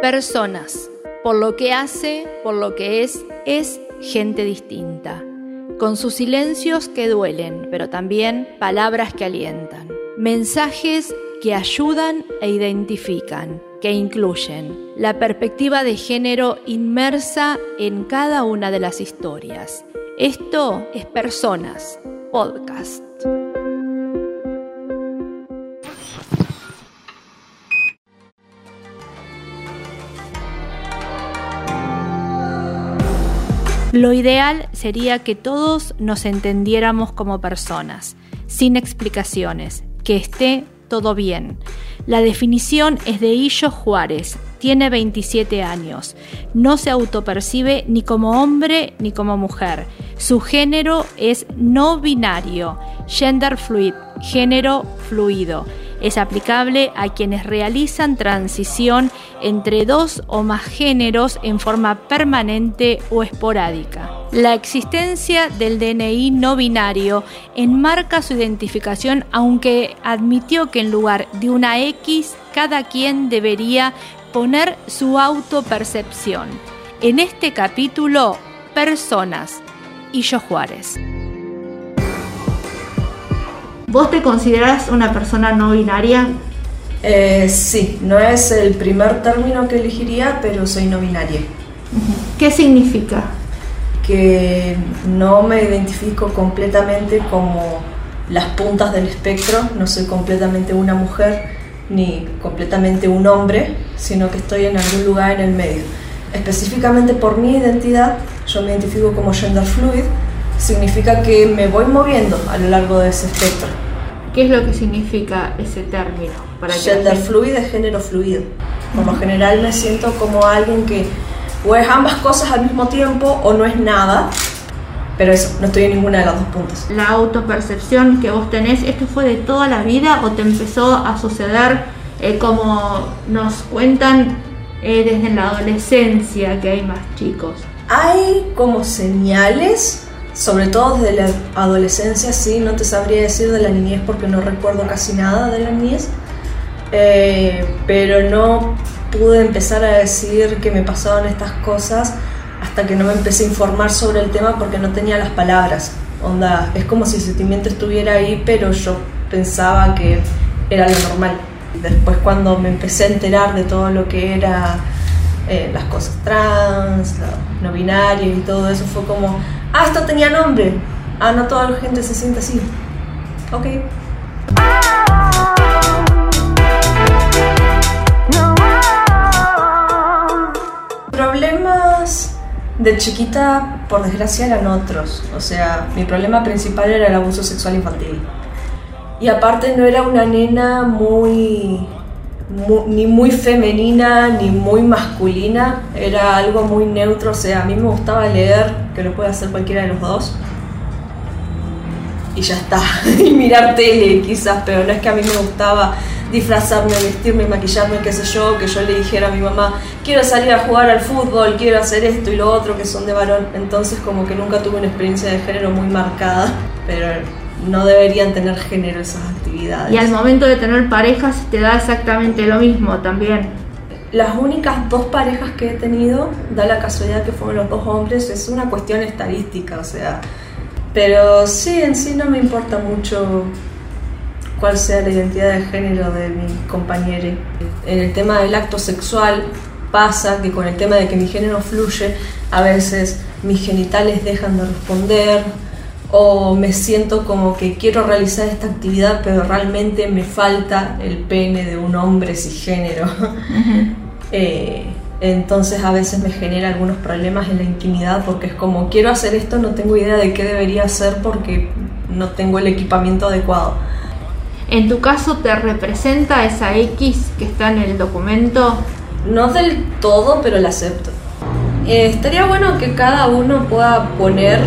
Personas. Por lo que hace, por lo que es, es gente distinta. Con sus silencios que duelen, pero también palabras que alientan. Mensajes que ayudan e identifican, que incluyen la perspectiva de género inmersa en cada una de las historias. Esto es Personas, podcast. Lo ideal sería que todos nos entendiéramos como personas, sin explicaciones, que esté todo bien. La definición es de Illo Juárez, tiene 27 años, no se autopercibe ni como hombre ni como mujer. Su género es no binario, gender fluid, género fluido es aplicable a quienes realizan transición entre dos o más géneros en forma permanente o esporádica. La existencia del DNI no binario enmarca su identificación aunque admitió que en lugar de una X cada quien debería poner su autopercepción. En este capítulo, personas y yo Juárez. ¿Vos te consideras una persona no binaria? Eh, sí, no es el primer término que elegiría, pero soy no binaria. ¿Qué significa? Que no me identifico completamente como las puntas del espectro, no soy completamente una mujer ni completamente un hombre, sino que estoy en algún lugar en el medio. Específicamente por mi identidad, yo me identifico como gender fluid, significa que me voy moviendo a lo largo de ese espectro. ¿Qué es lo que significa ese término? Para Gender fluido es género fluido. Por lo general me siento como alguien que o es ambas cosas al mismo tiempo o no es nada, pero eso, no estoy en ninguna de las dos puntas. La autopercepción que vos tenés, ¿esto fue de toda la vida o te empezó a suceder eh, como nos cuentan eh, desde la adolescencia que hay más chicos? Hay como señales sobre todo desde la adolescencia, sí, no te sabría decir de la niñez porque no recuerdo casi nada de la niñez, eh, pero no pude empezar a decir que me pasaban estas cosas hasta que no me empecé a informar sobre el tema porque no tenía las palabras. Onda, es como si el sentimiento estuviera ahí, pero yo pensaba que era lo normal. Después cuando me empecé a enterar de todo lo que era eh, las cosas trans, no binarias y todo eso, fue como, Ah, esto tenía nombre. Ah, no toda la gente se siente así. Ok. Problemas de chiquita, por desgracia, eran otros. O sea, mi problema principal era el abuso sexual infantil. Y aparte no era una nena muy ni muy femenina ni muy masculina, era algo muy neutro, o sea, a mí me gustaba leer, que lo puede hacer cualquiera de los dos, y ya está, y mirar tele quizás, pero no es que a mí me gustaba disfrazarme, vestirme, maquillarme, qué sé yo, que yo le dijera a mi mamá, quiero salir a jugar al fútbol, quiero hacer esto y lo otro, que son de varón, entonces como que nunca tuve una experiencia de género muy marcada, pero no deberían tener género esas actividades. Y al momento de tener parejas te da exactamente lo mismo también. Las únicas dos parejas que he tenido, da la casualidad que fueron los dos hombres, es una cuestión estadística, o sea, pero sí, en sí no me importa mucho cuál sea la identidad de género de mi compañero. En el tema del acto sexual pasa que con el tema de que mi género fluye, a veces mis genitales dejan de responder, o me siento como que quiero realizar esta actividad pero realmente me falta el pene de un hombre cisgénero. Eh, entonces a veces me genera algunos problemas en la intimidad porque es como quiero hacer esto, no tengo idea de qué debería hacer porque no tengo el equipamiento adecuado. ¿En tu caso te representa esa X que está en el documento? No del todo, pero la acepto. Eh, estaría bueno que cada uno pueda poner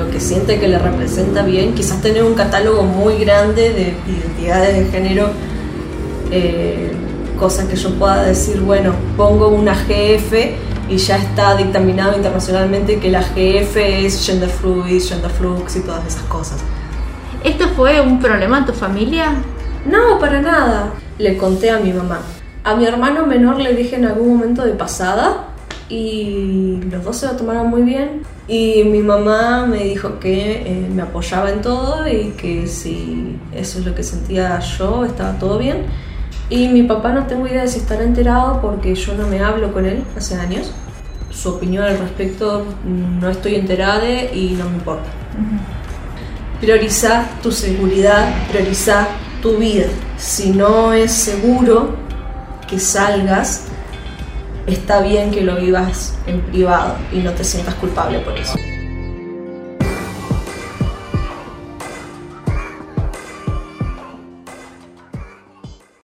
lo que siente que le representa bien, quizás tener un catálogo muy grande de identidades de género, eh, cosas que yo pueda decir, bueno, pongo una GF y ya está dictaminado internacionalmente que la GF es gender fluid, gender flux y todas esas cosas. ¿Esto fue un problema en tu familia? No, para nada. Le conté a mi mamá. A mi hermano menor le dije en algún momento de pasada y los dos se lo tomaron muy bien. Y mi mamá me dijo que eh, me apoyaba en todo y que si eso es lo que sentía yo estaba todo bien. Y mi papá no tengo idea de si estará enterado porque yo no me hablo con él hace años. Su opinión al respecto no estoy enterada y no me importa. Prioriza tu seguridad prioriza tu vida. Si no es seguro que salgas está bien que lo vivas en privado y no te sientas culpable por eso.